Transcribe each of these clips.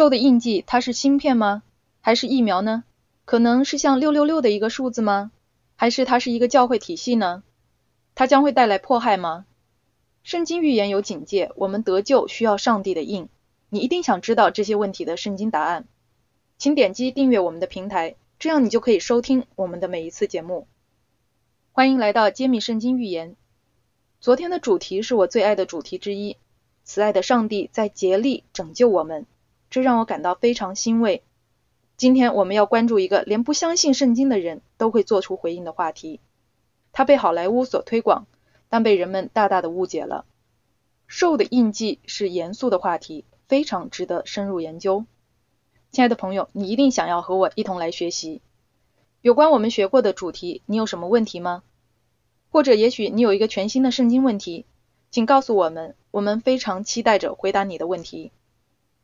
兽的印记，它是芯片吗？还是疫苗呢？可能是像六六六的一个数字吗？还是它是一个教会体系呢？它将会带来迫害吗？圣经预言有警戒，我们得救需要上帝的印。你一定想知道这些问题的圣经答案，请点击订阅我们的平台，这样你就可以收听我们的每一次节目。欢迎来到揭秘圣经预言。昨天的主题是我最爱的主题之一，慈爱的上帝在竭力拯救我们，这让我感到非常欣慰。今天我们要关注一个连不相信圣经的人都会做出回应的话题。它被好莱坞所推广，但被人们大大的误解了。兽的印记是严肃的话题，非常值得深入研究。亲爱的朋友，你一定想要和我一同来学习有关我们学过的主题。你有什么问题吗？或者也许你有一个全新的圣经问题，请告诉我们，我们非常期待着回答你的问题。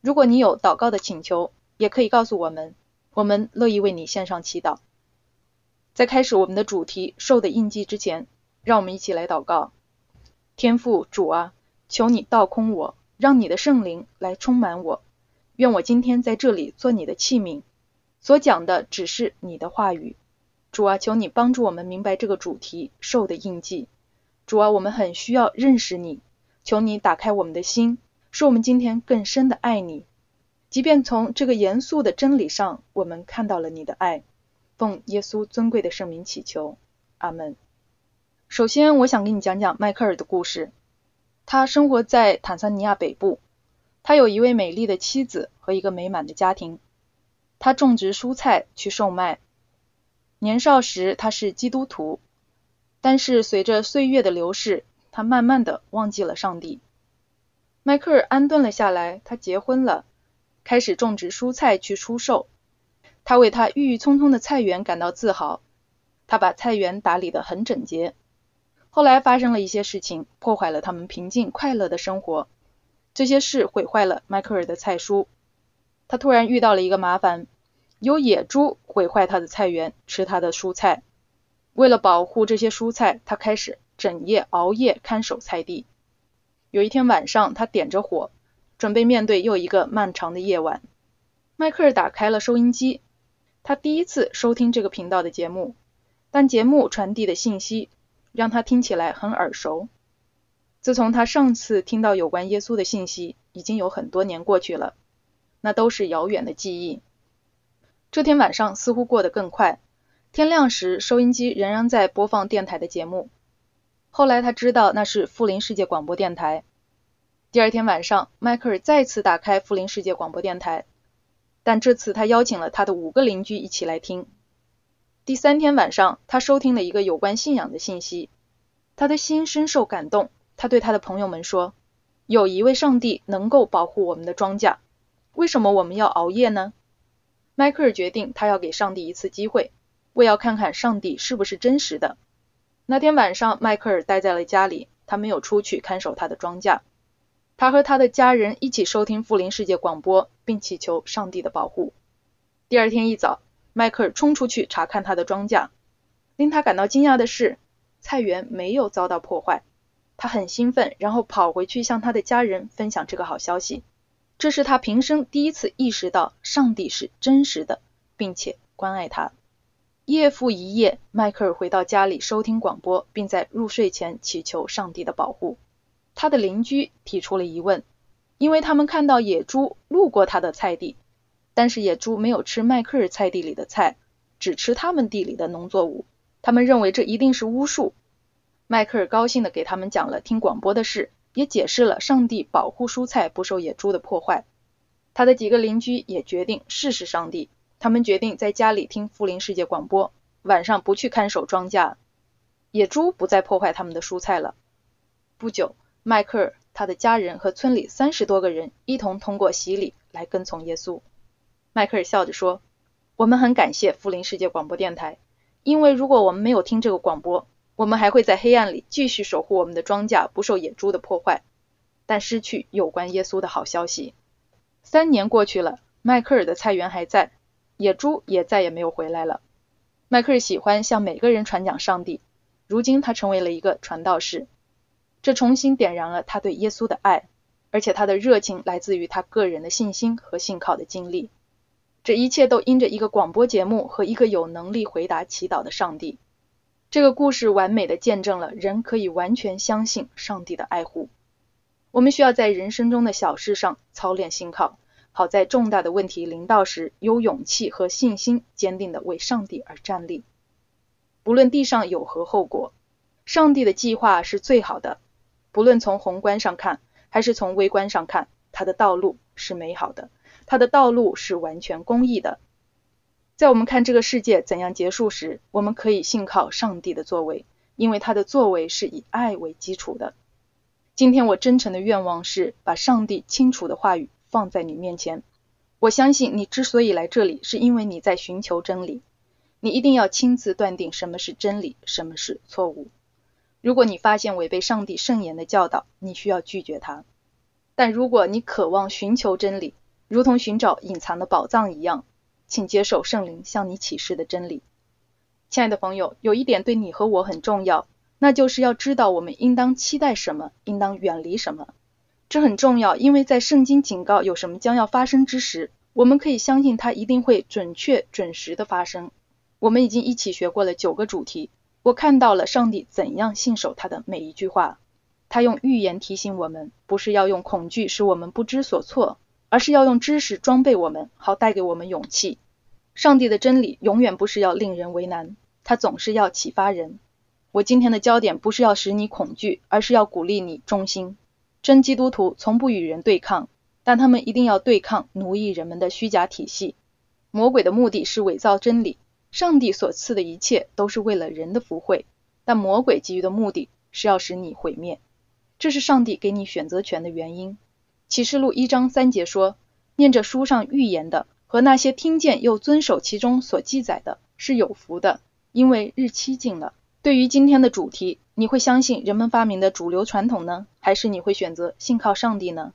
如果你有祷告的请求，也可以告诉我们，我们乐意为你献上祈祷。在开始我们的主题“兽的印记”之前，让我们一起来祷告。天父主啊，求你倒空我，让你的圣灵来充满我。愿我今天在这里做你的器皿，所讲的只是你的话语。主啊，求你帮助我们明白这个主题“兽的印记”。主啊，我们很需要认识你，求你打开我们的心，使我们今天更深的爱你。即便从这个严肃的真理上，我们看到了你的爱。奉耶稣尊贵的圣名祈求，阿门。首先，我想给你讲讲迈克尔的故事。他生活在坦桑尼亚北部，他有一位美丽的妻子和一个美满的家庭。他种植蔬菜去售卖。年少时他是基督徒，但是随着岁月的流逝，他慢慢的忘记了上帝。迈克尔安顿了下来，他结婚了，开始种植蔬菜去出售。他为他郁郁葱葱的菜园感到自豪，他把菜园打理得很整洁。后来发生了一些事情，破坏了他们平静快乐的生活。这些事毁坏了迈克尔的菜蔬。他突然遇到了一个麻烦。有野猪毁坏他的菜园，吃他的蔬菜。为了保护这些蔬菜，他开始整夜熬夜看守菜地。有一天晚上，他点着火，准备面对又一个漫长的夜晚。迈克尔打开了收音机，他第一次收听这个频道的节目，但节目传递的信息让他听起来很耳熟。自从他上次听到有关耶稣的信息，已经有很多年过去了，那都是遥远的记忆。这天晚上似乎过得更快。天亮时，收音机仍然在播放电台的节目。后来他知道那是富林世界广播电台。第二天晚上，迈克尔再次打开富林世界广播电台，但这次他邀请了他的五个邻居一起来听。第三天晚上，他收听了一个有关信仰的信息，他的心深受感动。他对他的朋友们说：“有一位上帝能够保护我们的庄稼，为什么我们要熬夜呢？”迈克尔决定，他要给上帝一次机会，为要看看上帝是不是真实的。那天晚上，迈克尔待在了家里，他没有出去看守他的庄稼。他和他的家人一起收听富林世界广播，并祈求上帝的保护。第二天一早，迈克尔冲出去查看他的庄稼。令他感到惊讶的是，菜园没有遭到破坏。他很兴奋，然后跑回去向他的家人分享这个好消息。这是他平生第一次意识到上帝是真实的，并且关爱他。夜复一夜，迈克尔回到家里收听广播，并在入睡前祈求上帝的保护。他的邻居提出了疑问，因为他们看到野猪路过他的菜地，但是野猪没有吃迈克尔菜地里的菜，只吃他们地里的农作物。他们认为这一定是巫术。迈克尔高兴地给他们讲了听广播的事。也解释了上帝保护蔬菜不受野猪的破坏。他的几个邻居也决定试试上帝。他们决定在家里听富林世界广播，晚上不去看守庄稼。野猪不再破坏他们的蔬菜了。不久，迈克尔、他的家人和村里三十多个人一同通过洗礼来跟从耶稣。迈克尔笑着说：“我们很感谢富林世界广播电台，因为如果我们没有听这个广播，我们还会在黑暗里继续守护我们的庄稼不受野猪的破坏，但失去有关耶稣的好消息。三年过去了，迈克尔的菜园还在，野猪也再也没有回来了。迈克尔喜欢向每个人传讲上帝，如今他成为了一个传道士，这重新点燃了他对耶稣的爱，而且他的热情来自于他个人的信心和信靠的经历。这一切都因着一个广播节目和一个有能力回答祈祷的上帝。这个故事完美的见证了人可以完全相信上帝的爱护。我们需要在人生中的小事上操练信靠，好在重大的问题临到时有勇气和信心，坚定的为上帝而站立。不论地上有何后果，上帝的计划是最好的。不论从宏观上看，还是从微观上看，他的道路是美好的，他的道路是完全公义的。在我们看这个世界怎样结束时，我们可以信靠上帝的作为，因为他的作为是以爱为基础的。今天我真诚的愿望是把上帝清楚的话语放在你面前。我相信你之所以来这里，是因为你在寻求真理。你一定要亲自断定什么是真理，什么是错误。如果你发现违背上帝圣言的教导，你需要拒绝它。但如果你渴望寻求真理，如同寻找隐藏的宝藏一样，请接受圣灵向你启示的真理，亲爱的朋友，有一点对你和我很重要，那就是要知道我们应当期待什么，应当远离什么。这很重要，因为在圣经警告有什么将要发生之时，我们可以相信它一定会准确准时的发生。我们已经一起学过了九个主题，我看到了上帝怎样信守他的每一句话。他用预言提醒我们，不是要用恐惧使我们不知所措。而是要用知识装备我们，好带给我们勇气。上帝的真理永远不是要令人为难，他总是要启发人。我今天的焦点不是要使你恐惧，而是要鼓励你忠心。真基督徒从不与人对抗，但他们一定要对抗奴役人们的虚假体系。魔鬼的目的是伪造真理，上帝所赐的一切都是为了人的福慧，但魔鬼给予的目的是要使你毁灭。这是上帝给你选择权的原因。启示录一章三节说：“念着书上预言的和那些听见又遵守其中所记载的，是有福的，因为日期近了。”对于今天的主题，你会相信人们发明的主流传统呢，还是你会选择信靠上帝呢？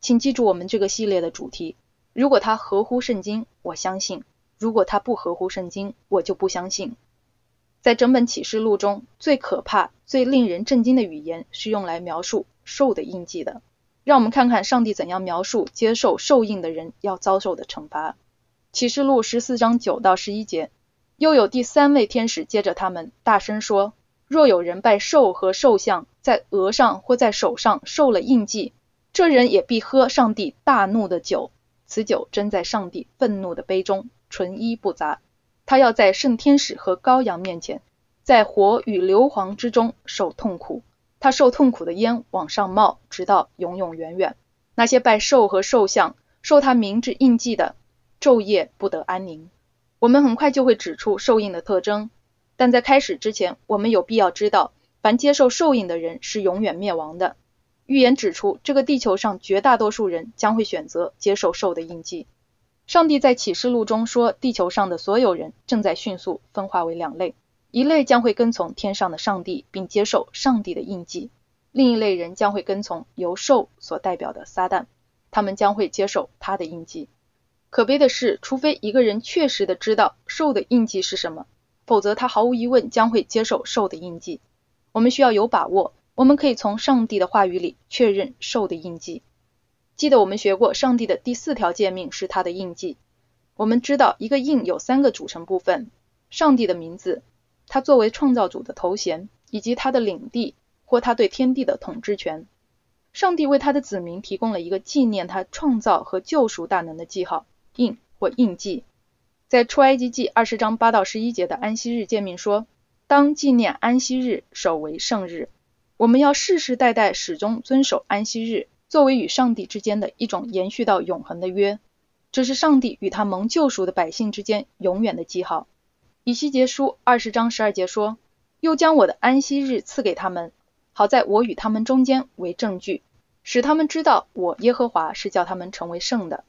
请记住我们这个系列的主题：如果它合乎圣经，我相信；如果它不合乎圣经，我就不相信。在整本启示录中最可怕、最令人震惊的语言，是用来描述兽的印记的。让我们看看上帝怎样描述接受受印的人要遭受的惩罚。启示录十四章九到十一节，又有第三位天使接着他们大声说：若有人拜兽和兽像，在额上或在手上受了印记，这人也必喝上帝大怒的酒，此酒斟在上帝愤怒的杯中，纯一不杂。他要在圣天使和羔羊面前，在火与硫磺之中受痛苦。他受痛苦的烟往上冒，直到永永远远。那些拜兽和兽像、受他名字印记的，昼夜不得安宁。我们很快就会指出受印的特征，但在开始之前，我们有必要知道，凡接受受印的人是永远灭亡的。预言指出，这个地球上绝大多数人将会选择接受兽的印记。上帝在启示录中说，地球上的所有人正在迅速分化为两类。一类将会跟从天上的上帝，并接受上帝的印记；另一类人将会跟从由兽所代表的撒旦，他们将会接受他的印记。可悲的是，除非一个人确实的知道兽的印记是什么，否则他毫无疑问将会接受兽的印记。我们需要有把握，我们可以从上帝的话语里确认兽的印记。记得我们学过，上帝的第四条诫命是他的印记。我们知道，一个印有三个组成部分：上帝的名字。他作为创造主的头衔，以及他的领地或他对天地的统治权，上帝为他的子民提供了一个纪念他创造和救赎大能的记号印或印记。在出埃及记二十章八到十一节的安息日诫命说：“当纪念安息日，守为圣日。我们要世世代代始终遵守安息日，作为与上帝之间的一种延续到永恒的约。这是上帝与他蒙救赎的百姓之间永远的记号。”以西结书二十章十二节说：“又将我的安息日赐给他们，好在我与他们中间为证据，使他们知道我耶和华是叫他们成为圣的。”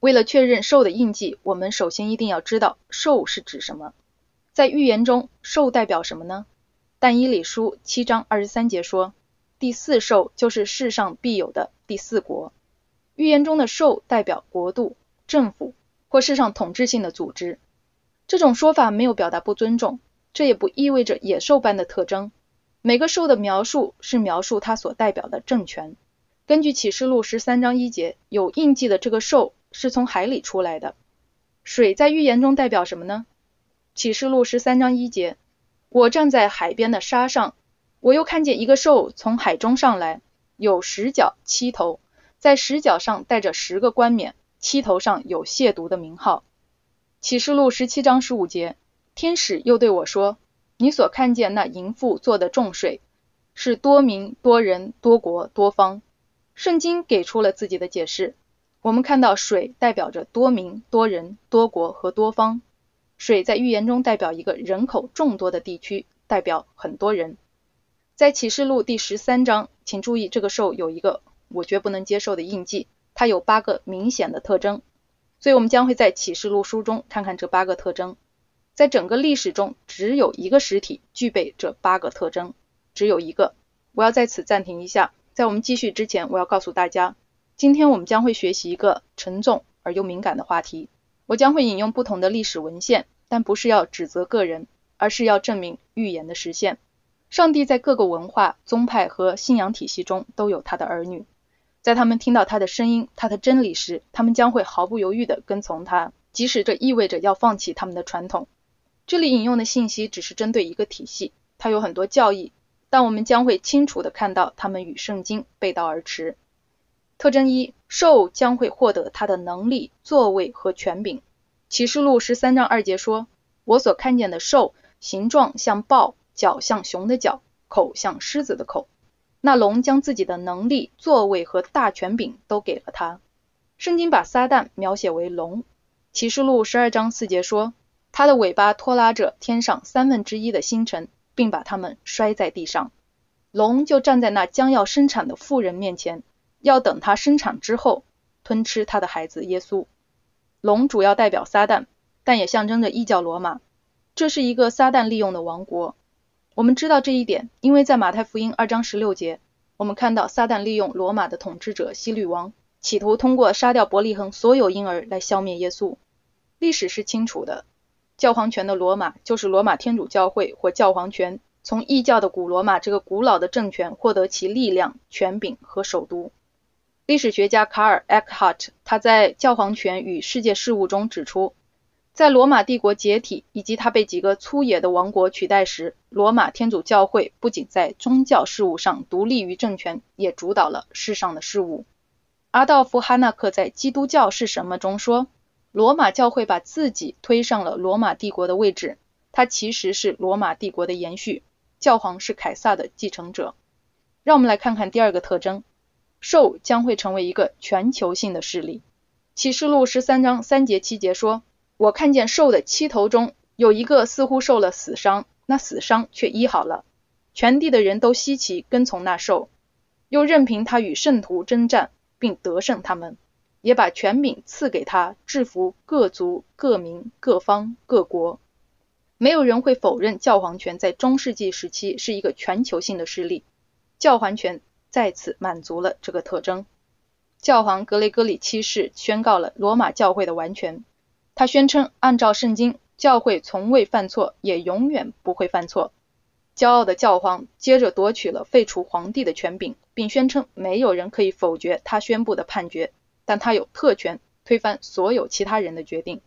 为了确认兽的印记，我们首先一定要知道兽是指什么。在预言中，兽代表什么呢？但以理书七章二十三节说：“第四兽就是世上必有的第四国。”预言中的兽代表国度、政府或世上统治性的组织。这种说法没有表达不尊重，这也不意味着野兽般的特征。每个兽的描述是描述它所代表的政权。根据启示录十三章一节，有印记的这个兽是从海里出来的。水在预言中代表什么呢？启示录十三章一节，我站在海边的沙上，我又看见一个兽从海中上来，有十角七头，在十角上带着十个冠冕，七头上有亵渎的名号。启示录十七章十五节，天使又对我说：“你所看见那淫妇做的众水，是多民、多人、多国、多方。”圣经给出了自己的解释。我们看到水代表着多民、多人、多国和多方。水在预言中代表一个人口众多的地区，代表很多人。在启示录第十三章，请注意这个兽有一个我绝不能接受的印记，它有八个明显的特征。所以我们将会在启示录书中看看这八个特征。在整个历史中，只有一个实体具备这八个特征，只有一个。我要在此暂停一下。在我们继续之前，我要告诉大家，今天我们将会学习一个沉重而又敏感的话题。我将会引用不同的历史文献，但不是要指责个人，而是要证明预言的实现。上帝在各个文化、宗派和信仰体系中都有他的儿女，在他们听到他的声音、他的真理时，他们将会毫不犹豫地跟从他，即使这意味着要放弃他们的传统。这里引用的信息只是针对一个体系，它有很多教义。但我们将会清楚地看到，他们与圣经背道而驰。特征一：兽将会获得它的能力、座位和权柄。启示录十三章二节说：“我所看见的兽，形状像豹，脚像熊的脚，口像狮子的口。那龙将自己的能力、座位和大权柄都给了他。”圣经把撒旦描写为龙。启示录十二章四节说：“他的尾巴拖拉着天上三分之一的星辰。”并把他们摔在地上。龙就站在那将要生产的妇人面前，要等他生产之后吞吃他的孩子耶稣。龙主要代表撒旦，但也象征着异教罗马。这是一个撒旦利用的王国。我们知道这一点，因为在马太福音二章十六节，我们看到撒旦利用罗马的统治者希律王，企图通过杀掉伯利恒所有婴儿来消灭耶稣。历史是清楚的。教皇权的罗马就是罗马天主教会或教皇权从异教的古罗马这个古老的政权获得其力量、权柄和首都。历史学家卡尔·埃克哈特他在《教皇权与世界事务》中指出，在罗马帝国解体以及他被几个粗野的王国取代时，罗马天主教会不仅在宗教事务上独立于政权，也主导了世上的事务。阿道夫·哈纳克在《基督教是什么》中说。罗马教会把自己推上了罗马帝国的位置，它其实是罗马帝国的延续，教皇是凯撒的继承者。让我们来看看第二个特征，兽将会成为一个全球性的势力。启示录十三章三节七节说：“我看见兽的七头中有一个似乎受了死伤，那死伤却医好了。全地的人都稀奇跟从那兽，又任凭他与圣徒征战，并得胜他们。”也把权柄赐给他，制服各族、各民、各方、各国。没有人会否认教皇权在中世纪时期是一个全球性的势力。教皇权再次满足了这个特征。教皇格雷戈里七世宣告了罗马教会的完全。他宣称，按照圣经，教会从未犯错，也永远不会犯错。骄傲的教皇接着夺取了废除皇帝的权柄，并宣称没有人可以否决他宣布的判决。但他有特权推翻所有其他人的决定。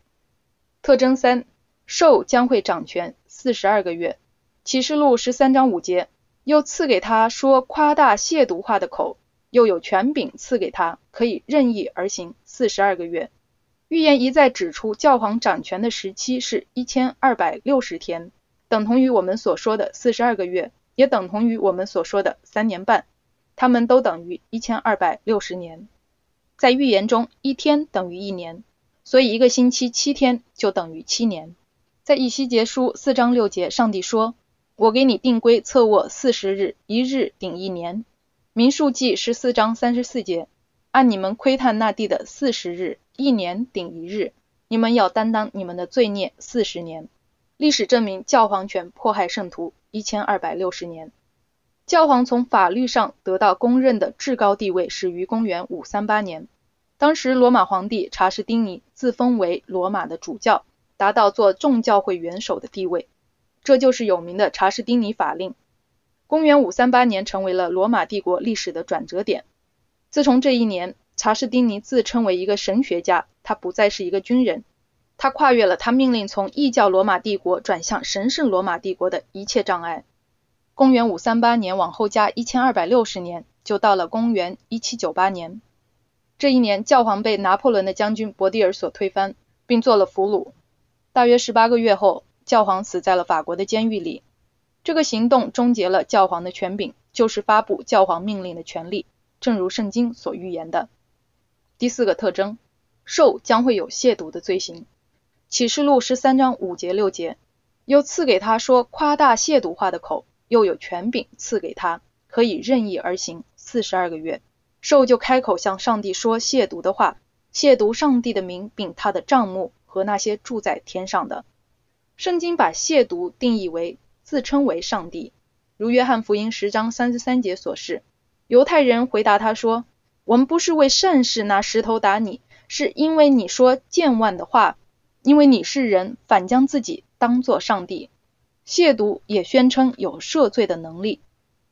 特征三：兽将会掌权四十二个月。启示录十三章五节，又赐给他说夸大亵渎话的口，又有权柄赐给他，可以任意而行四十二个月。预言一再指出，教皇掌权的时期是一千二百六十天，等同于我们所说的四十二个月，也等同于我们所说的三年半，他们都等于一千二百六十年。在预言中，一天等于一年，所以一个星期七天就等于七年。在以西结书四章六节，上帝说：“我给你定规侧卧四十日，一日顶一年。”民数记十四章三十四节，按你们窥探那地的四十日，一年顶一日，你们要担当你们的罪孽四十年。历史证明，教皇权迫害圣徒一千二百六十年。教皇从法律上得到公认的至高地位始于公元538年，当时罗马皇帝查士丁尼自封为罗马的主教，达到做众教会元首的地位，这就是有名的查士丁尼法令。公元538年成为了罗马帝国历史的转折点。自从这一年，查士丁尼自称为一个神学家，他不再是一个军人。他跨越了他命令从异教罗马帝国转向神圣罗马帝国的一切障碍。公元538年往后加1260年，就到了公元1798年。这一年，教皇被拿破仑的将军伯蒂尔所推翻，并做了俘虏。大约十八个月后，教皇死在了法国的监狱里。这个行动终结了教皇的权柄，就是发布教皇命令的权利。正如圣经所预言的，第四个特征，兽将会有亵渎的罪行。启示录十三章五节六节，又赐给他说夸大亵渎话的口，又有权柄赐给他，可以任意而行四十二个月。兽就开口向上帝说亵渎的话，亵渎上帝的名，并他的帐幕和那些住在天上的。圣经把亵渎定义为自称为上帝，如约翰福音十章三十三节所示。犹太人回答他说：“我们不是为善事拿石头打你，是因为你说健忘的话，因为你是人，反将自己当作上帝。亵渎也宣称有赦罪的能力，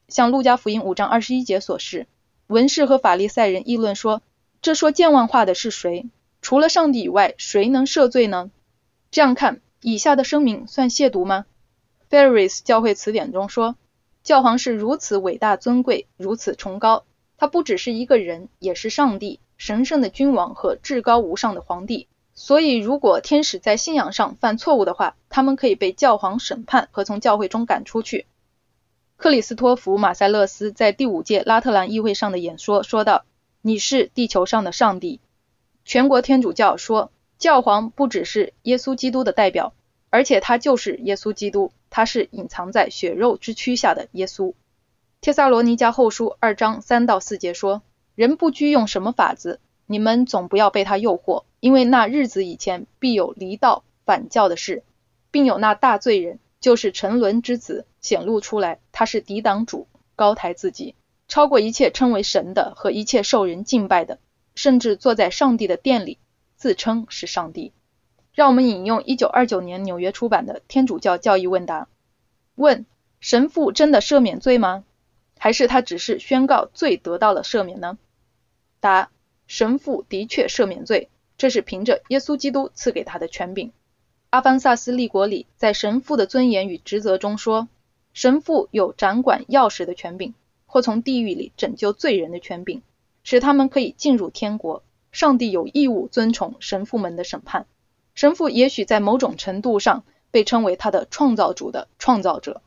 像路加福音五章二十一节所示，文士和法利赛人议论说：这说健忘话的是谁？除了上帝以外，谁能赦罪呢？这样看，以下的声明算亵渎吗？Ferris 教会词典中说。”教皇是如此伟大尊贵，如此崇高。他不只是一个人，也是上帝、神圣的君王和至高无上的皇帝。所以，如果天使在信仰上犯错误的话，他们可以被教皇审判和从教会中赶出去。克里斯托弗·马塞勒斯在第五届拉特兰议会上的演说说道：“你是地球上的上帝。”全国天主教说，教皇不只是耶稣基督的代表。而且他就是耶稣基督，他是隐藏在血肉之躯下的耶稣。帖撒罗尼迦后书二章三到四节说：“人不拘用什么法子，你们总不要被他诱惑，因为那日子以前必有离道反教的事，并有那大罪人，就是沉沦之子显露出来。他是抵挡主，高抬自己，超过一切称为神的和一切受人敬拜的，甚至坐在上帝的殿里，自称是上帝。”让我们引用1929年纽约出版的《天主教教义问答》：问神父真的赦免罪吗？还是他只是宣告罪得到了赦免呢？答：神父的确赦免罪，这是凭着耶稣基督赐给他的权柄。阿方萨斯利国里在神父的尊严与职责中说，神父有掌管钥匙的权柄，或从地狱里拯救罪人的权柄，使他们可以进入天国。上帝有义务遵从神父们的审判。神父也许在某种程度上被称为他的创造主的创造者。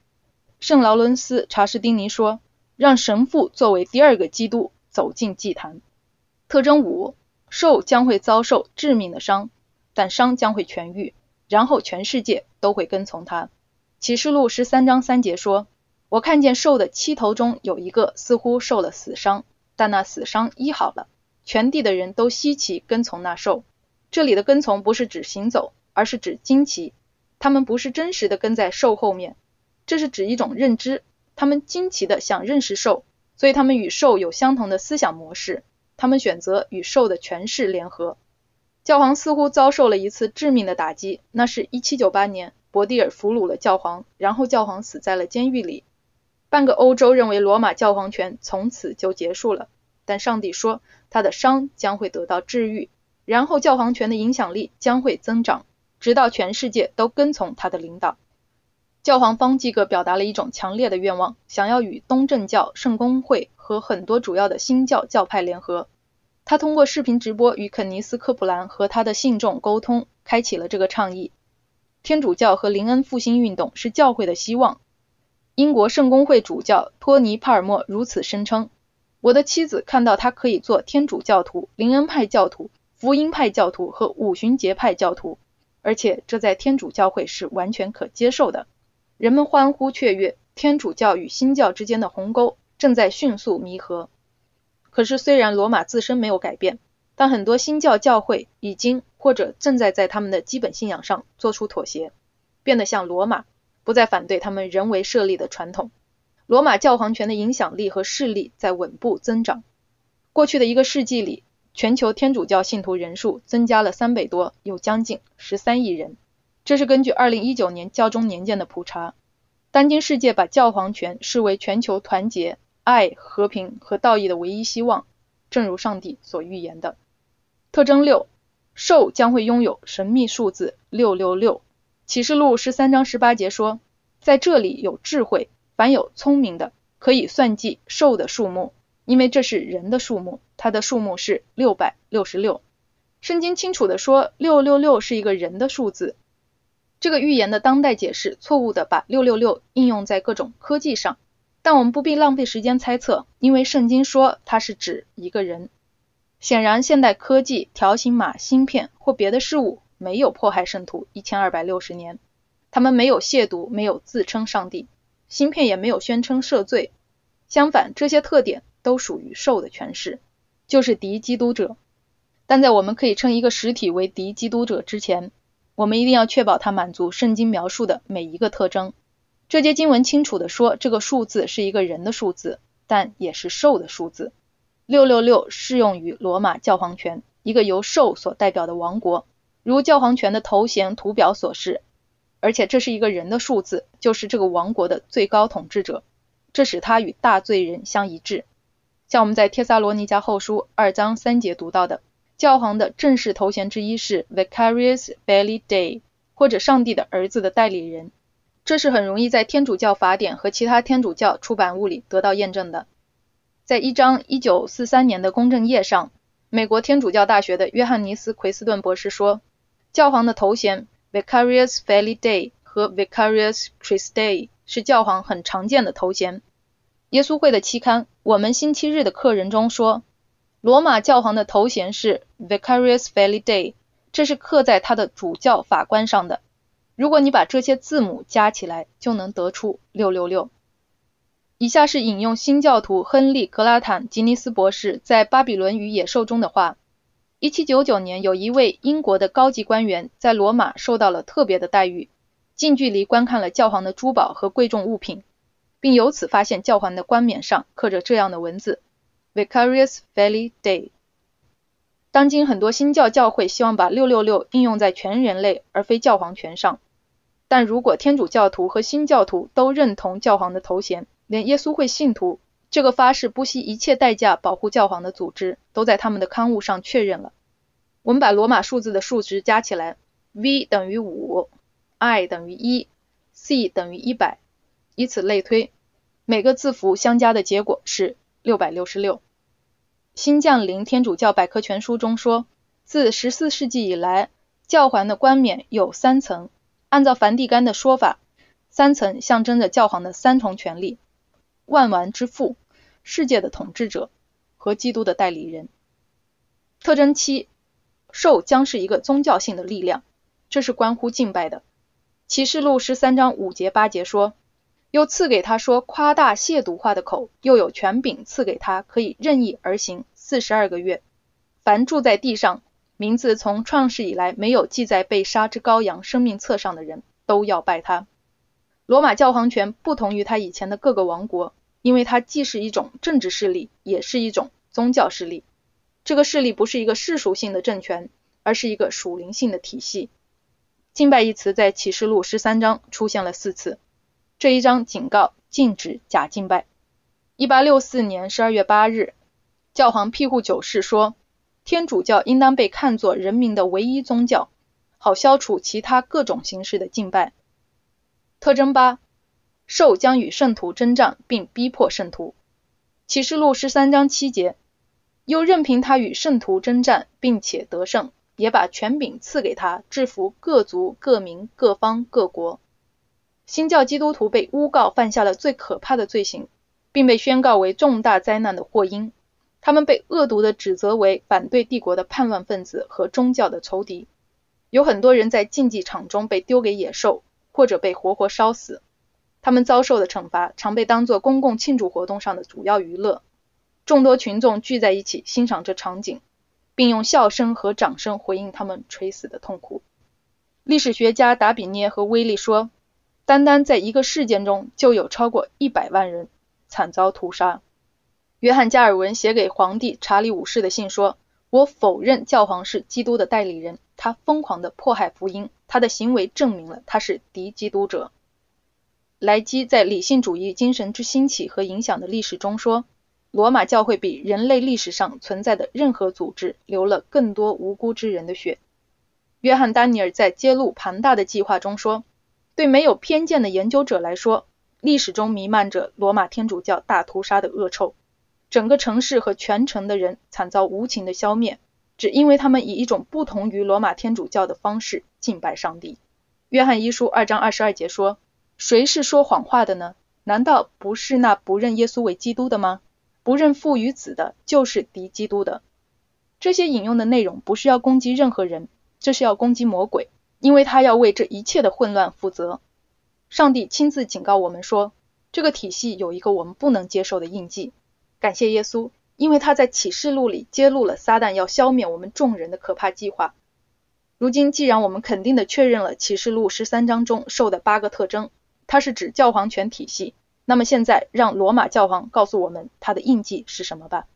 圣劳伦斯·查士丁尼说：“让神父作为第二个基督走进祭坛。”特征五：兽将会遭受致命的伤，但伤将会痊愈，然后全世界都会跟从他。启示录十三章三节说：“我看见兽的七头中有一个似乎受了死伤，但那死伤医好了。全地的人都稀奇跟从那兽。”这里的跟从不是指行走，而是指惊奇。他们不是真实的跟在兽后面，这是指一种认知。他们惊奇的想认识兽，所以他们与兽有相同的思想模式。他们选择与兽的权势联合。教皇似乎遭受了一次致命的打击，那是一七九八年，伯蒂尔俘虏了教皇，然后教皇死在了监狱里。半个欧洲认为罗马教皇权从此就结束了，但上帝说他的伤将会得到治愈。然后教皇权的影响力将会增长，直到全世界都跟从他的领导。教皇方济各表达了一种强烈的愿望，想要与东正教圣公会和很多主要的新教教派联合。他通过视频直播与肯尼斯科普兰和他的信众沟通，开启了这个倡议。天主教和林恩复兴运动是教会的希望。英国圣公会主教托尼帕尔默如此声称：“我的妻子看到他可以做天主教徒、灵恩派教徒。”福音派教徒和五旬节派教徒，而且这在天主教会是完全可接受的。人们欢呼雀跃，天主教与新教之间的鸿沟正在迅速弥合。可是，虽然罗马自身没有改变，但很多新教教会已经或者正在在他们的基本信仰上做出妥协，变得像罗马，不再反对他们人为设立的传统。罗马教皇权的影响力和势力在稳步增长。过去的一个世纪里。全球天主教信徒人数增加了三倍多，有将近十三亿人。这是根据二零一九年教宗年鉴的普查。当今世界把教皇权视为全球团结、爱、和平和道义的唯一希望。正如上帝所预言的。特征六，兽将会拥有神秘数字六六六。启示录十三章十八节说，在这里有智慧，凡有聪明的，可以算计兽的数目，因为这是人的数目，它的数目是六百六十六。圣经清楚的说，六六六是一个人的数字。这个预言的当代解释错误的把六六六应用在各种科技上，但我们不必浪费时间猜测，因为圣经说它是指一个人。显然，现代科技、条形码、芯片或别的事物没有迫害圣徒一千二百六十年，他们没有亵渎，没有自称上帝，芯片也没有宣称赦罪。相反，这些特点都属于兽的诠释，就是敌基督者。但在我们可以称一个实体为敌基督者之前，我们一定要确保它满足圣经描述的每一个特征。这节经文清楚地说，这个数字是一个人的数字，但也是兽的数字。六六六适用于罗马教皇权，一个由兽所代表的王国，如教皇权的头衔图表所示。而且这是一个人的数字，就是这个王国的最高统治者，这使他与大罪人相一致。像我们在帖撒罗尼迦后书二章三节读到的，教皇的正式头衔之一是 Vicarius Filii Dei，或者上帝的儿子的代理人。这是很容易在天主教法典和其他天主教出版物里得到验证的。在一张1943年的公证页上，美国天主教大学的约翰尼斯·奎斯顿博士说，教皇的头衔 Vicarius Filii Day 和 Vicarius Christi 是教皇很常见的头衔。耶稣会的期刊《我们星期日的客人》中说，罗马教皇的头衔是 Vicarius Filii Day，这是刻在他的主教法官上的。如果你把这些字母加起来，就能得出666。以下是引用新教徒亨利·格拉坦·吉尼斯博士在《巴比伦与野兽》中的话：1799年，有一位英国的高级官员在罗马受到了特别的待遇，近距离观看了教皇的珠宝和贵重物品，并由此发现教皇的冠冕上刻着这样的文字：Vicarius Filii Dei。当今很多新教教会希望把666应用在全人类而非教皇权上，但如果天主教徒和新教徒都认同教皇的头衔，连耶稣会信徒这个发誓不惜一切代价保护教皇的组织，都在他们的刊物上确认了。我们把罗马数字的数值加起来，V 等于五，I 等于一，C 等于一百，以此类推，每个字符相加的结果是六百六十六。新降临天主教百科全书中说，自十四世纪以来，教皇的冠冕有三层。按照梵蒂冈的说法，三层象征着教皇的三重权力。万王之父、世界的统治者和基督的代理人。特征七：兽将是一个宗教性的力量，这是关乎敬拜的。启示录十三章五节八节说：“又赐给他说夸大亵渎话的口，又有权柄赐给他，可以任意而行四十二个月。凡住在地上，名字从创世以来没有记在被杀之羔羊生命册上的人，都要拜他。”罗马教皇权不同于他以前的各个王国。因为它既是一种政治势力，也是一种宗教势力。这个势力不是一个世俗性的政权，而是一个属灵性的体系。敬拜一词在启示录十三章出现了四次。这一章警告禁止假敬拜。一八六四年十二月八日，教皇庇护九世说，天主教应当被看作人民的唯一宗教，好消除其他各种形式的敬拜。特征八。兽将与圣徒征战，并逼迫圣徒。启示录十三章七节，又任凭他与圣徒征战，并且得胜，也把权柄赐给他，制服各族、各民、各方、各国。新教基督徒被诬告犯下了最可怕的罪行，并被宣告为重大灾难的祸因。他们被恶毒地指责为反对帝国的叛乱分子和宗教的仇敌。有很多人在竞技场中被丢给野兽，或者被活活烧死。他们遭受的惩罚常被当作公共庆祝活动上的主要娱乐，众多群众聚在一起欣赏这场景，并用笑声和掌声回应他们垂死的痛苦。历史学家达比涅和威利说，单单在一个事件中就有超过一百万人惨遭屠杀。约翰加尔文写给皇帝查理五世的信说：“我否认教皇是基督的代理人，他疯狂地迫害福音，他的行为证明了他是敌基督者。”莱基在理性主义精神之兴起和影响的历史中说，罗马教会比人类历史上存在的任何组织流了更多无辜之人的血。约翰·丹尼尔在揭露庞大的计划中说：“对没有偏见的研究者来说，历史中弥漫着罗马天主教大屠杀的恶臭，整个城市和全城的人惨遭无情的消灭，只因为他们以一种不同于罗马天主教的方式敬拜上帝。”约翰一书二章二十二节说：“谁是说谎话的呢？难道不是那不认耶稣为基督的吗？不认父与子的，就是敌基督的。”这些引用的内容不是要攻击任何人。这是要攻击魔鬼，因为他要为这一切的混乱负责。上帝亲自警告我们说，这个体系有一个我们不能接受的印记。感谢耶稣，因为他在启示录里揭露了撒旦要消灭我们众人的可怕计划。如今，既然我们肯定的确认了启示录十三章中受的八个特征，它是指教皇权体系，那么现在让罗马教皇告诉我们他的印记是什么吧。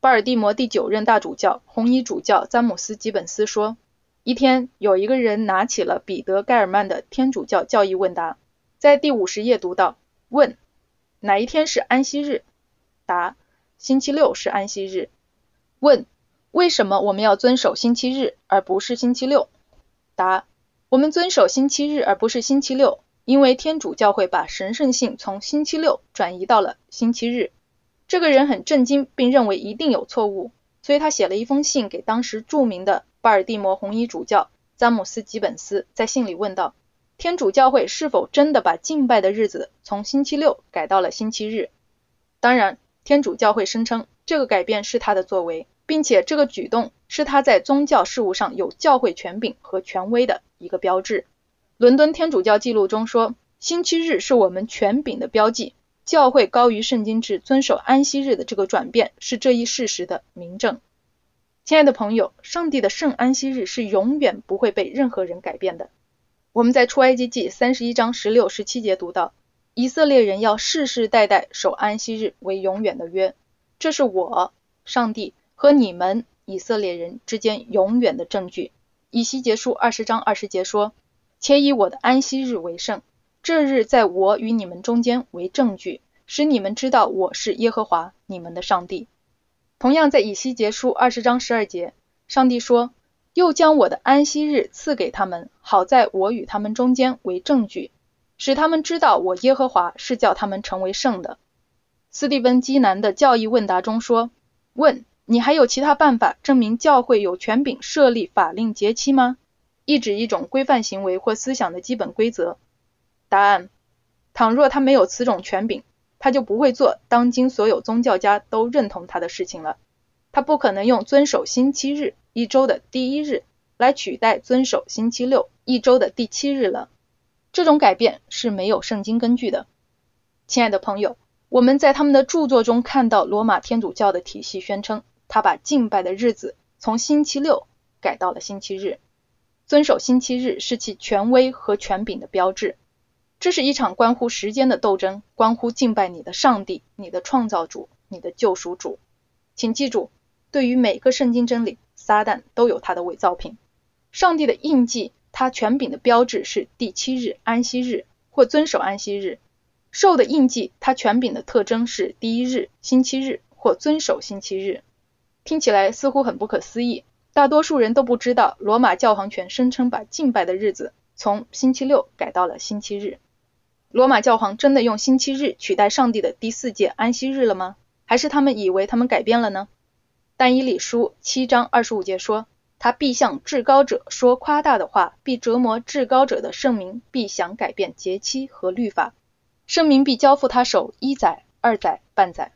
巴尔的摩第九任大主教红衣主教詹姆斯·吉本斯说。一天，有一个人拿起了彼得·盖尔曼的《天主教教义问答》，在第五十页读到：问，哪一天是安息日？答，星期六是安息日。问，为什么我们要遵守星期日而不是星期六？答，我们遵守星期日而不是星期六，因为天主教会把神圣性从星期六转移到了星期日。这个人很震惊，并认为一定有错误，所以他写了一封信给当时著名的。巴尔的摩红衣主教詹姆斯·吉本斯在信里问道：“天主教会是否真的把敬拜的日子从星期六改到了星期日？”当然，天主教会声称这个改变是他的作为，并且这个举动是他在宗教事务上有教会权柄和权威的一个标志。伦敦天主教记录中说：“星期日是我们权柄的标记，教会高于圣经制遵守安息日的这个转变是这一事实的明证。”亲爱的朋友，上帝的圣安息日是永远不会被任何人改变的。我们在出埃及记三十一章十六、十七节读到，以色列人要世世代代守安息日为永远的约，这是我上帝和你们以色列人之间永远的证据。以西结书二十章二十节说：“且以我的安息日为圣，这日在我与你们中间为证据，使你们知道我是耶和华你们的上帝。”同样在以西结书二十章十二节，上帝说：“又将我的安息日赐给他们，好在我与他们中间为证据，使他们知道我耶和华是叫他们成为圣的。”斯蒂芬基南的教义问答中说：“问你还有其他办法证明教会有权柄设立法令节期吗？意指一种规范行为或思想的基本规则？”答案：倘若他没有此种权柄。他就不会做当今所有宗教家都认同他的事情了。他不可能用遵守星期日一周的第一日来取代遵守星期六一周的第七日了。这种改变是没有圣经根据的。亲爱的朋友，我们在他们的著作中看到罗马天主教的体系宣称，他把敬拜的日子从星期六改到了星期日。遵守星期日是其权威和权柄的标志。这是一场关乎时间的斗争，关乎敬拜你的上帝、你的创造主、你的救赎主。请记住，对于每个圣经真理，撒旦都有他的伪造品。上帝的印记，他权柄的标志是第七日安息日或遵守安息日；兽的印记，他权柄的特征是第一日星期日或遵守星期日。听起来似乎很不可思议，大多数人都不知道罗马教皇权声称把敬拜的日子从星期六改到了星期日。罗马教皇真的用星期日取代上帝的第四届安息日了吗？还是他们以为他们改变了呢？但以理书七章二十五节说，他必向至高者说夸大的话，必折磨至高者的圣名，必想改变节期和律法，圣名必交付他手一载、二载、半载。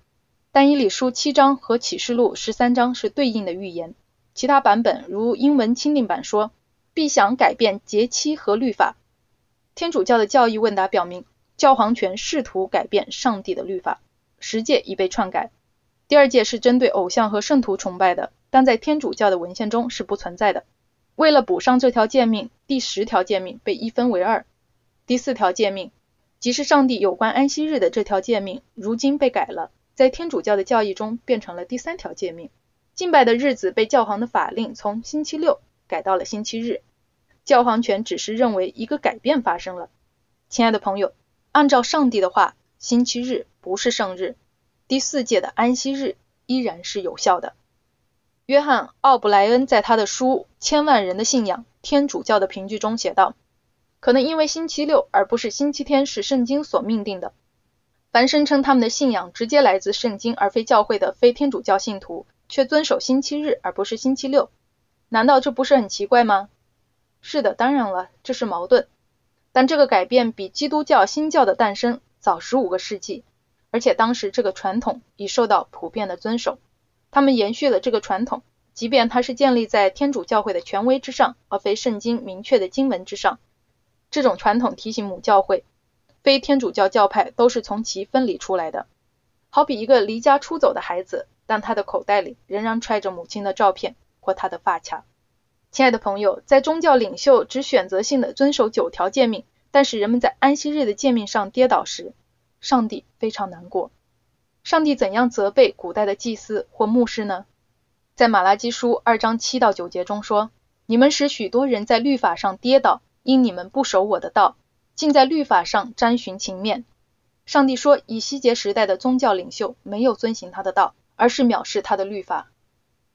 但以理书七章和启示录十三章是对应的预言，其他版本如英文钦定版说，必想改变节期和律法。天主教的教义问答表明，教皇权试图改变上帝的律法，十诫已被篡改。第二诫是针对偶像和圣徒崇拜的，但在天主教的文献中是不存在的。为了补上这条诫命，第十条诫命被一分为二。第四条诫命，即是上帝有关安息日的这条诫命，如今被改了，在天主教的教义中变成了第三条诫命。敬拜的日子被教皇的法令从星期六改到了星期日。教皇权只是认为一个改变发生了，亲爱的朋友，按照上帝的话，星期日不是圣日。第四届的安息日依然是有效的。约翰·奥布莱恩在他的书《千万人的信仰：天主教的凭据》中写道：“可能因为星期六而不是星期天是圣经所命定的。凡声称他们的信仰直接来自圣经而非教会的非天主教信徒，却遵守星期日而不是星期六，难道这不是很奇怪吗？”是的，当然了，这是矛盾。但这个改变比基督教新教的诞生早十五个世纪，而且当时这个传统已受到普遍的遵守。他们延续了这个传统，即便它是建立在天主教会的权威之上，而非圣经明确的经文之上。这种传统提醒母教会，非天主教教派都是从其分离出来的。好比一个离家出走的孩子，但他的口袋里仍然揣着母亲的照片或他的发卡。亲爱的朋友，在宗教领袖只选择性的遵守九条诫命，但是人们在安息日的诫命上跌倒时，上帝非常难过。上帝怎样责备古代的祭司或牧师呢？在马拉基书二章七到九节中说：“你们使许多人在律法上跌倒，因你们不守我的道，竟在律法上沾寻情面。”上帝说，以西结时代的宗教领袖没有遵行他的道，而是藐视他的律法。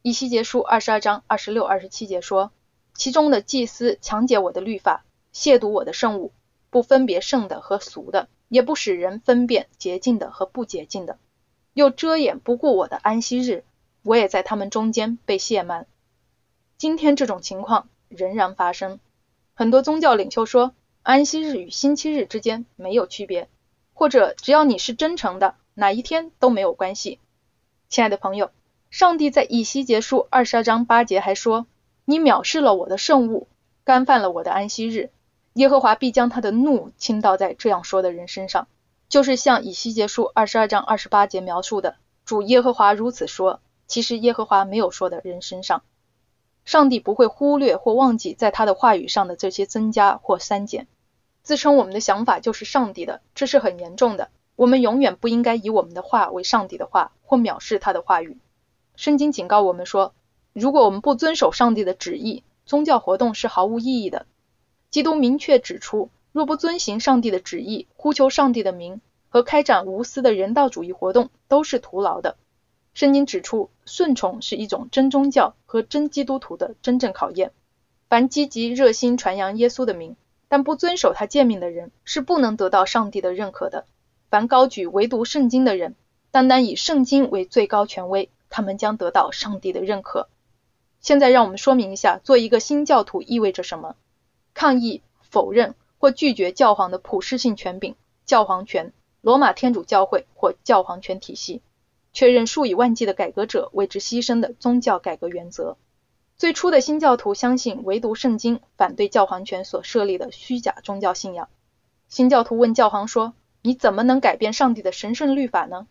以西结书二十二章二十六、二十七节说：“其中的祭司强解我的律法，亵渎我的圣物，不分别圣的和俗的，也不使人分辨洁净的和不洁净的。”又遮掩不顾我的安息日，我也在他们中间被亵慢。今天这种情况仍然发生。很多宗教领袖说，安息日与星期日之间没有区别，或者只要你是真诚的，哪一天都没有关系。亲爱的朋友，上帝在以西结书二十二章八节还说：“你藐视了我的圣物，干犯了我的安息日，耶和华必将他的怒倾倒在这样说的人身上。”就是像以西结书二十二章二十八节描述的，主耶和华如此说。其实耶和华没有说的人身上，上帝不会忽略或忘记在他的话语上的这些增加或删减。自称我们的想法就是上帝的，这是很严重的。我们永远不应该以我们的话为上帝的话，或藐视他的话语。圣经警告我们说，如果我们不遵守上帝的旨意，宗教活动是毫无意义的。基督明确指出。若不遵行上帝的旨意，呼求上帝的名和开展无私的人道主义活动，都是徒劳的。圣经指出，顺从是一种真宗教和真基督徒的真正考验。凡积极热心传扬耶稣的名，但不遵守他诫命的人，是不能得到上帝的认可的。凡高举唯独圣经的人，单单以圣经为最高权威，他们将得到上帝的认可。现在，让我们说明一下，做一个新教徒意味着什么：抗议、否认。或拒绝教皇的普世性权柄、教皇权、罗马天主教会或教皇权体系，确认数以万计的改革者为之牺牲的宗教改革原则。最初的新教徒相信唯独圣经，反对教皇权所设立的虚假宗教信仰。新教徒问教皇说：“你怎么能改变上帝的神圣律法呢？”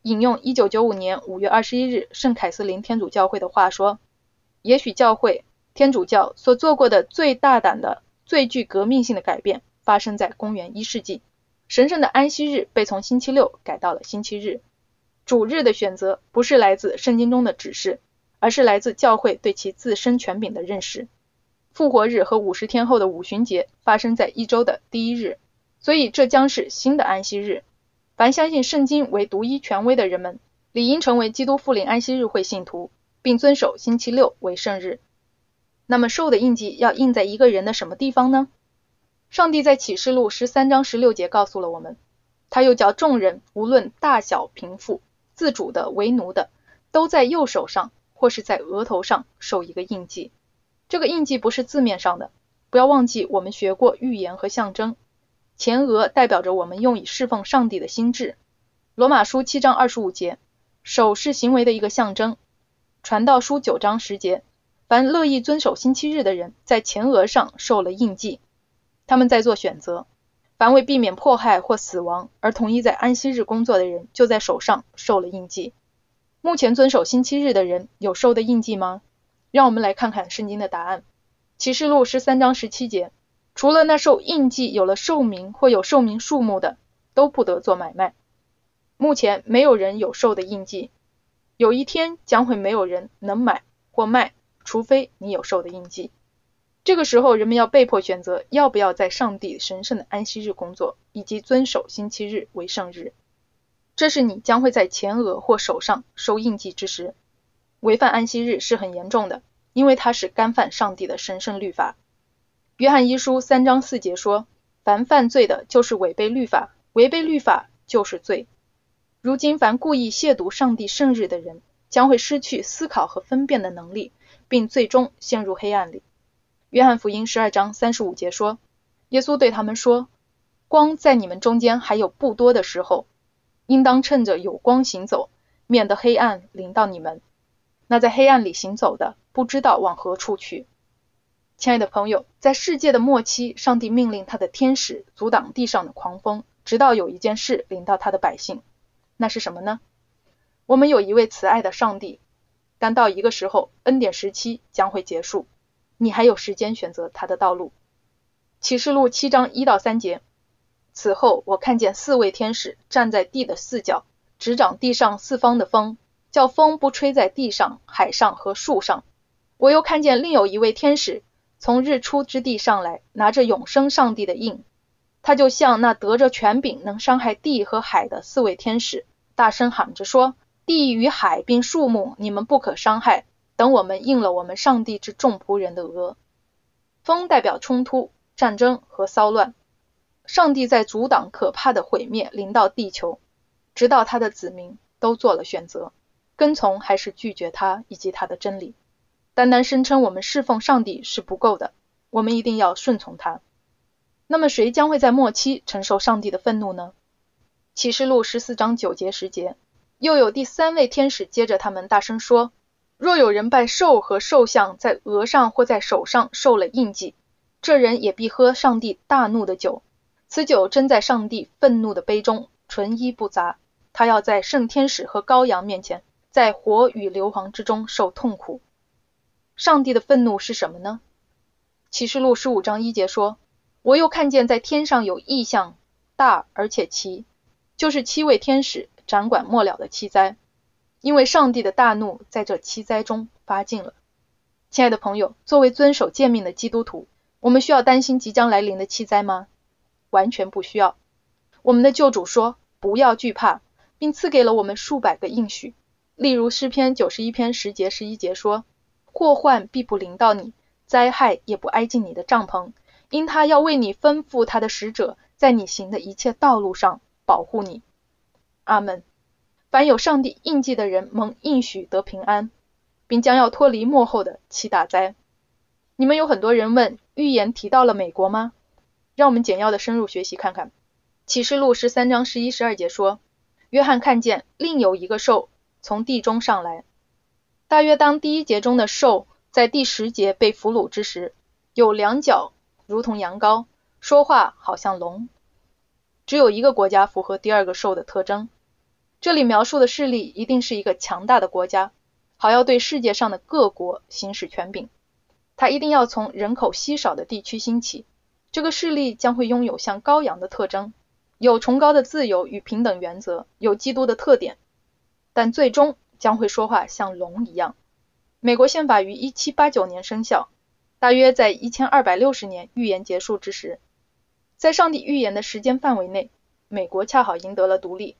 引用1995年5月21日圣凯瑟琳天主教会的话说：“也许教会天主教所做过的最大胆的。”最具革命性的改变发生在公元一世纪，神圣的安息日被从星期六改到了星期日。主日的选择不是来自圣经中的指示，而是来自教会对其自身权柄的认识。复活日和五十天后的五旬节发生在一周的第一日，所以这将是新的安息日。凡相信圣经为独一权威的人们，理应成为基督复临安息日会信徒，并遵守星期六为圣日。那么兽的印记要印在一个人的什么地方呢？上帝在启示录十三章十六节告诉了我们，他又叫众人无论大小贫富、自主的为奴的，都在右手上或是在额头上受一个印记。这个印记不是字面上的，不要忘记我们学过预言和象征。前额代表着我们用以侍奉上帝的心智。罗马书七章二十五节，手是行为的一个象征。传道书九章十节。凡乐意遵守星期日的人，在前额上受了印记。他们在做选择。凡为避免迫害或死亡而同意在安息日工作的人，就在手上受了印记。目前遵守星期日的人有受的印记吗？让我们来看看圣经的答案。启示录十三章十七节：除了那受印记有了寿命或有寿命数目的，都不得做买卖。目前没有人有受的印记。有一天将会没有人能买或卖。除非你有兽的印记，这个时候人们要被迫选择要不要在上帝神圣的安息日工作，以及遵守星期日为圣日。这是你将会在前额或手上受印记之时。违反安息日是很严重的，因为它是干犯上帝的神圣律法。约翰一书三章四节说：“凡犯罪的，就是违背律法；违背律法，就是罪。”如今，凡故意亵渎上帝圣日的人，将会失去思考和分辨的能力，并最终陷入黑暗里。约翰福音十二章三十五节说：“耶稣对他们说，光在你们中间还有不多的时候，应当趁着有光行走，免得黑暗临到你们。那在黑暗里行走的，不知道往何处去。”亲爱的朋友，在世界的末期，上帝命令他的天使阻挡地上的狂风，直到有一件事临到他的百姓。那是什么呢？我们有一位慈爱的上帝，但到一个时候，恩典时期将会结束。你还有时间选择他的道路。启示录七章一到三节。此后，我看见四位天使站在地的四角，执掌地上四方的风，叫风不吹在地上、海上和树上。我又看见另有一位天使从日出之地上来，拿着永生上帝的印。他就像那得着权柄能伤害地和海的四位天使，大声喊着说：“地与海并树木，你们不可伤害。”等我们应了我们上帝之众仆人的额，风代表冲突、战争和骚乱。上帝在阻挡可怕的毁灭临到地球，直到他的子民都做了选择，跟从还是拒绝他以及他的真理。单单声称我们侍奉上帝是不够的，我们一定要顺从他。那么谁将会在末期承受上帝的愤怒呢？启示录十四章九节十节，又有第三位天使接着他们大声说。若有人拜兽和兽像，在额上或在手上受了印记，这人也必喝上帝大怒的酒。此酒斟在上帝愤怒的杯中，纯一不杂。他要在圣天使和羔羊面前，在火与硫磺之中受痛苦。上帝的愤怒是什么呢？启示录十五章一节说：“我又看见在天上有异象，大而且奇，就是七位天使掌管末了的七灾。”因为上帝的大怒在这七灾中发尽了。亲爱的朋友，作为遵守诫命的基督徒，我们需要担心即将来临的七灾吗？完全不需要。我们的救主说：“不要惧怕，并赐给了我们数百个应许。例如诗篇九十一篇十节十一节说：祸患必不临到你，灾害也不挨近你的帐篷，因他要为你吩咐他的使者，在你行的一切道路上保护你。”阿门。凡有上帝印记的人，蒙应许得平安，并将要脱离幕后的七大灾。你们有很多人问，预言提到了美国吗？让我们简要的深入学习看看。启示录十三章十一、十二节说，约翰看见另有一个兽从地中上来。大约当第一节中的兽在第十节被俘虏之时，有两脚如同羊羔，说话好像龙。只有一个国家符合第二个兽的特征。这里描述的势力一定是一个强大的国家，好要对世界上的各国行使权柄。它一定要从人口稀少的地区兴起。这个势力将会拥有像羔羊的特征，有崇高的自由与平等原则，有基督的特点，但最终将会说话像龙一样。美国宪法于1789年生效，大约在1260年预言结束之时，在上帝预言的时间范围内，美国恰好赢得了独立。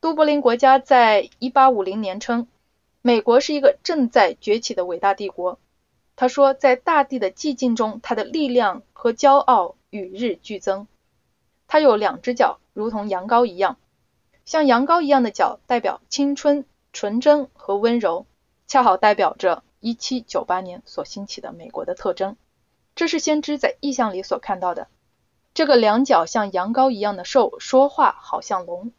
都柏林国家在1850年称，美国是一个正在崛起的伟大帝国。他说，在大地的寂静中，它的力量和骄傲与日俱增。它有两只脚，如同羊羔一样，像羊羔一样的脚代表青春、纯真和温柔，恰好代表着1798年所兴起的美国的特征。这是先知在意象里所看到的。这个两脚像羊羔一样的兽说话，好像龙。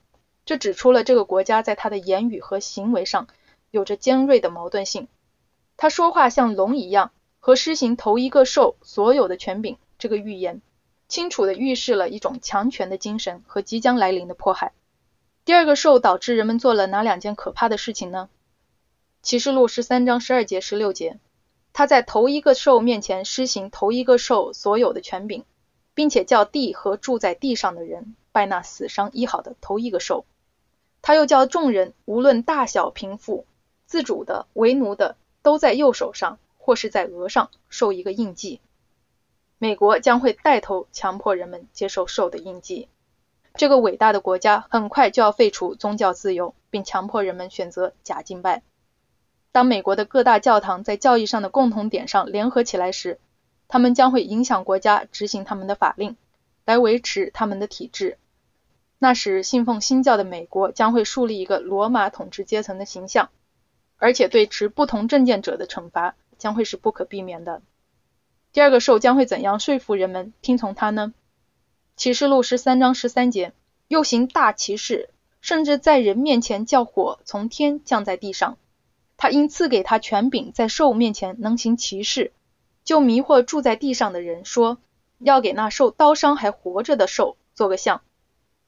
这指出了这个国家在他的言语和行为上有着尖锐的矛盾性。他说话像龙一样，和施行头一个兽所有的权柄。这个预言清楚地预示了一种强权的精神和即将来临的迫害。第二个兽导致人们做了哪两件可怕的事情呢？启示录十三章十二节、十六节，他在头一个兽面前施行头一个兽所有的权柄，并且叫地和住在地上的人拜那死伤医好的头一个兽。他又叫众人，无论大小贫富，自主的、为奴的，都在右手上或是在额上受一个印记。美国将会带头强迫人们接受兽的印记。这个伟大的国家很快就要废除宗教自由，并强迫人们选择假敬拜。当美国的各大教堂在教义上的共同点上联合起来时，他们将会影响国家执行他们的法令，来维持他们的体制。那时，信奉新教的美国将会树立一个罗马统治阶层的形象，而且对持不同政见者的惩罚将会是不可避免的。第二个兽将会怎样说服人们听从他呢？启示录十三章十三节，又行大奇事，甚至在人面前叫火从天降在地上。他因赐给他权柄，在兽面前能行奇事，就迷惑住在地上的人，说要给那受刀伤还活着的兽做个像。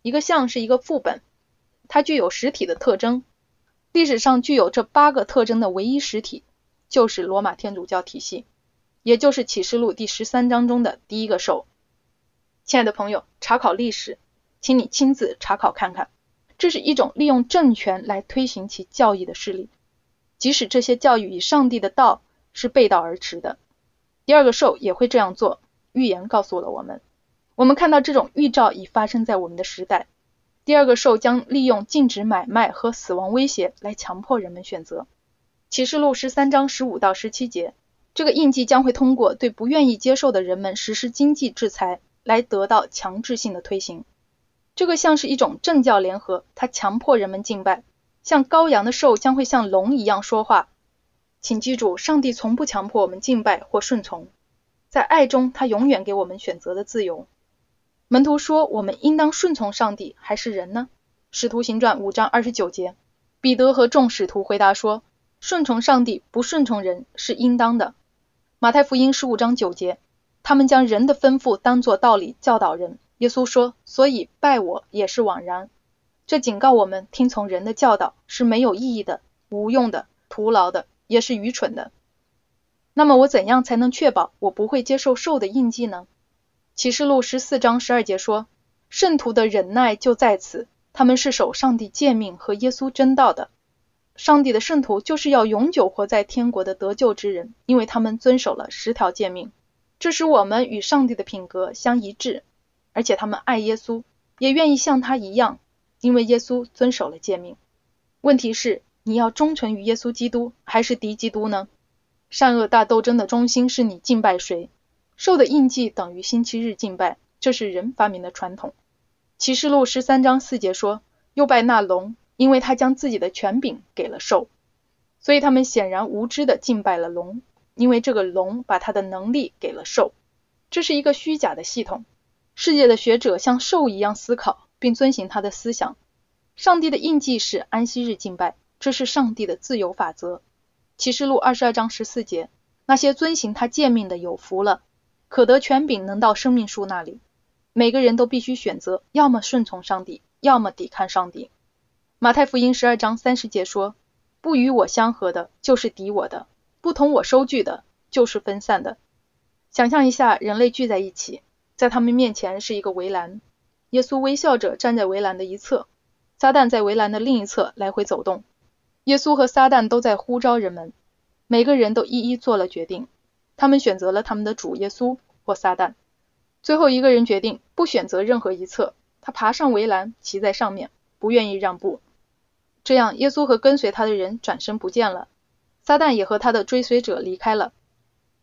一个像是一个副本，它具有实体的特征。历史上具有这八个特征的唯一实体，就是罗马天主教体系，也就是启示录第十三章中的第一个兽。亲爱的朋友，查考历史，请你亲自查考看看，这是一种利用政权来推行其教义的势力。即使这些教育与上帝的道是背道而驰的，第二个兽也会这样做。预言告诉了我们，我们看到这种预兆已发生在我们的时代。第二个兽将利用禁止买卖和死亡威胁来强迫人们选择。启示录十三章十五到十七节，这个印记将会通过对不愿意接受的人们实施经济制裁来得到强制性的推行。这个像是一种政教联合，它强迫人们敬拜。像羔羊的兽将会像龙一样说话，请记住，上帝从不强迫我们敬拜或顺从，在爱中，他永远给我们选择的自由。门徒说，我们应当顺从上帝还是人呢？使徒行传五章二十九节，彼得和众使徒回答说，顺从上帝，不顺从人是应当的。马太福音十五章九节，他们将人的吩咐当作道理教导人。耶稣说，所以拜我也是枉然。这警告我们，听从人的教导是没有意义的、无用的、徒劳的，也是愚蠢的。那么我怎样才能确保我不会接受兽的印记呢？启示录十四章十二节说，圣徒的忍耐就在此，他们是守上帝诫命和耶稣真道的。上帝的圣徒就是要永久活在天国的得救之人，因为他们遵守了十条诫命，这使我们与上帝的品格相一致，而且他们爱耶稣，也愿意像他一样。因为耶稣遵守了诫命，问题是你要忠诚于耶稣基督还是敌基督呢？善恶大斗争的中心是你敬拜谁？受的印记等于星期日敬拜，这是人发明的传统。启示录十三章四节说，又拜那龙，因为他将自己的权柄给了兽，所以他们显然无知的敬拜了龙，因为这个龙把他的能力给了兽。这是一个虚假的系统。世界的学者像兽一样思考。并遵循他的思想。上帝的印记是安息日敬拜，这是上帝的自由法则。启示录二十二章十四节，那些遵行他诫命的有福了，可得权柄，能到生命树那里。每个人都必须选择，要么顺从上帝，要么抵抗上帝。马太福音十二章三十节说：不与我相合的，就是敌我的；不同我收据的，就是分散的。想象一下，人类聚在一起，在他们面前是一个围栏。耶稣微笑着站在围栏的一侧，撒旦在围栏的另一侧来回走动。耶稣和撒旦都在呼召人们，每个人都一一做了决定。他们选择了他们的主耶稣或撒旦。最后一个人决定不选择任何一侧，他爬上围栏，骑在上面，不愿意让步。这样，耶稣和跟随他的人转身不见了，撒旦也和他的追随者离开了。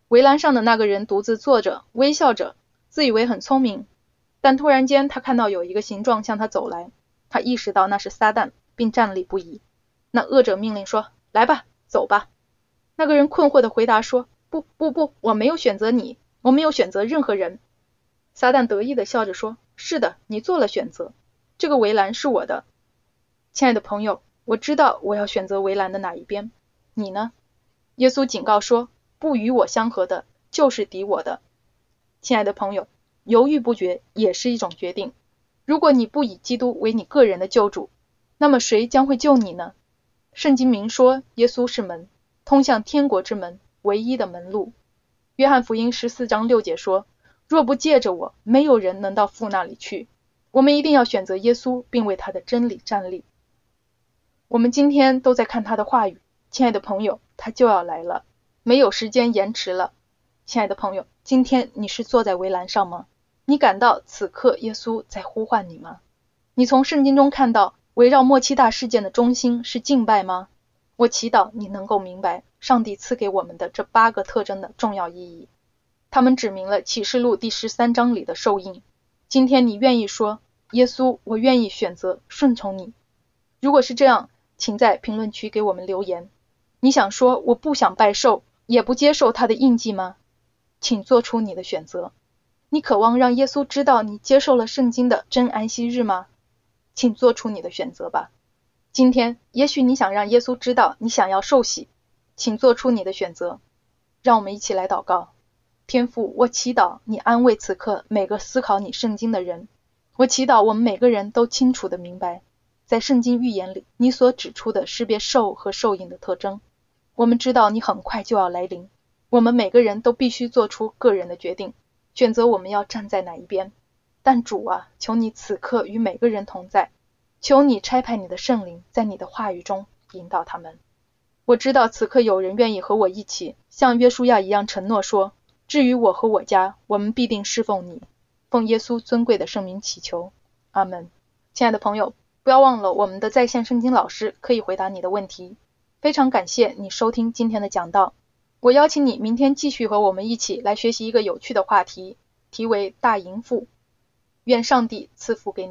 围栏上的那个人独自坐着，微笑着，自以为很聪明。但突然间，他看到有一个形状向他走来，他意识到那是撒旦，并站立不已。那恶者命令说：“来吧，走吧。”那个人困惑的回答说：“不，不，不，我没有选择你，我没有选择任何人。”撒旦得意的笑着说：“是的，你做了选择，这个围栏是我的，亲爱的朋友，我知道我要选择围栏的哪一边。你呢？”耶稣警告说：“不与我相合的，就是敌我的。”亲爱的朋友。犹豫不决也是一种决定。如果你不以基督为你个人的救主，那么谁将会救你呢？圣经明说，耶稣是门，通向天国之门，唯一的门路。约翰福音十四章六节说：“若不借着我，没有人能到父那里去。”我们一定要选择耶稣，并为他的真理站立。我们今天都在看他的话语，亲爱的朋友，他就要来了，没有时间延迟了。亲爱的朋友，今天你是坐在围栏上吗？你感到此刻耶稣在呼唤你吗？你从圣经中看到围绕末期大事件的中心是敬拜吗？我祈祷你能够明白上帝赐给我们的这八个特征的重要意义。他们指明了启示录第十三章里的受印。今天你愿意说，耶稣，我愿意选择顺从你。如果是这样，请在评论区给我们留言。你想说我不想拜寿，也不接受他的印记吗？请做出你的选择。你渴望让耶稣知道你接受了圣经的真安息日吗？请做出你的选择吧。今天，也许你想让耶稣知道你想要受洗，请做出你的选择。让我们一起来祷告。天父，我祈祷你安慰此刻每个思考你圣经的人。我祈祷我们每个人都清楚的明白，在圣经预言里你所指出的识别受和受印的特征。我们知道你很快就要来临，我们每个人都必须做出个人的决定，选择我们要站在哪一边。但主啊，求你此刻与每个人同在。求你差派你的圣灵，在你的话语中引导他们。我知道此刻有人愿意和我一起，像约书亚一样承诺说：“至于我和我家，我们必定侍奉你。”奉耶稣尊贵的圣名祈求，阿门。亲爱的朋友，不要忘了我们的在线圣经老师可以回答你的问题。非常感谢你收听今天的讲道。我邀请你明天继续和我们一起来学习一个有趣的话题，题为“大淫妇”。愿上帝赐福给你。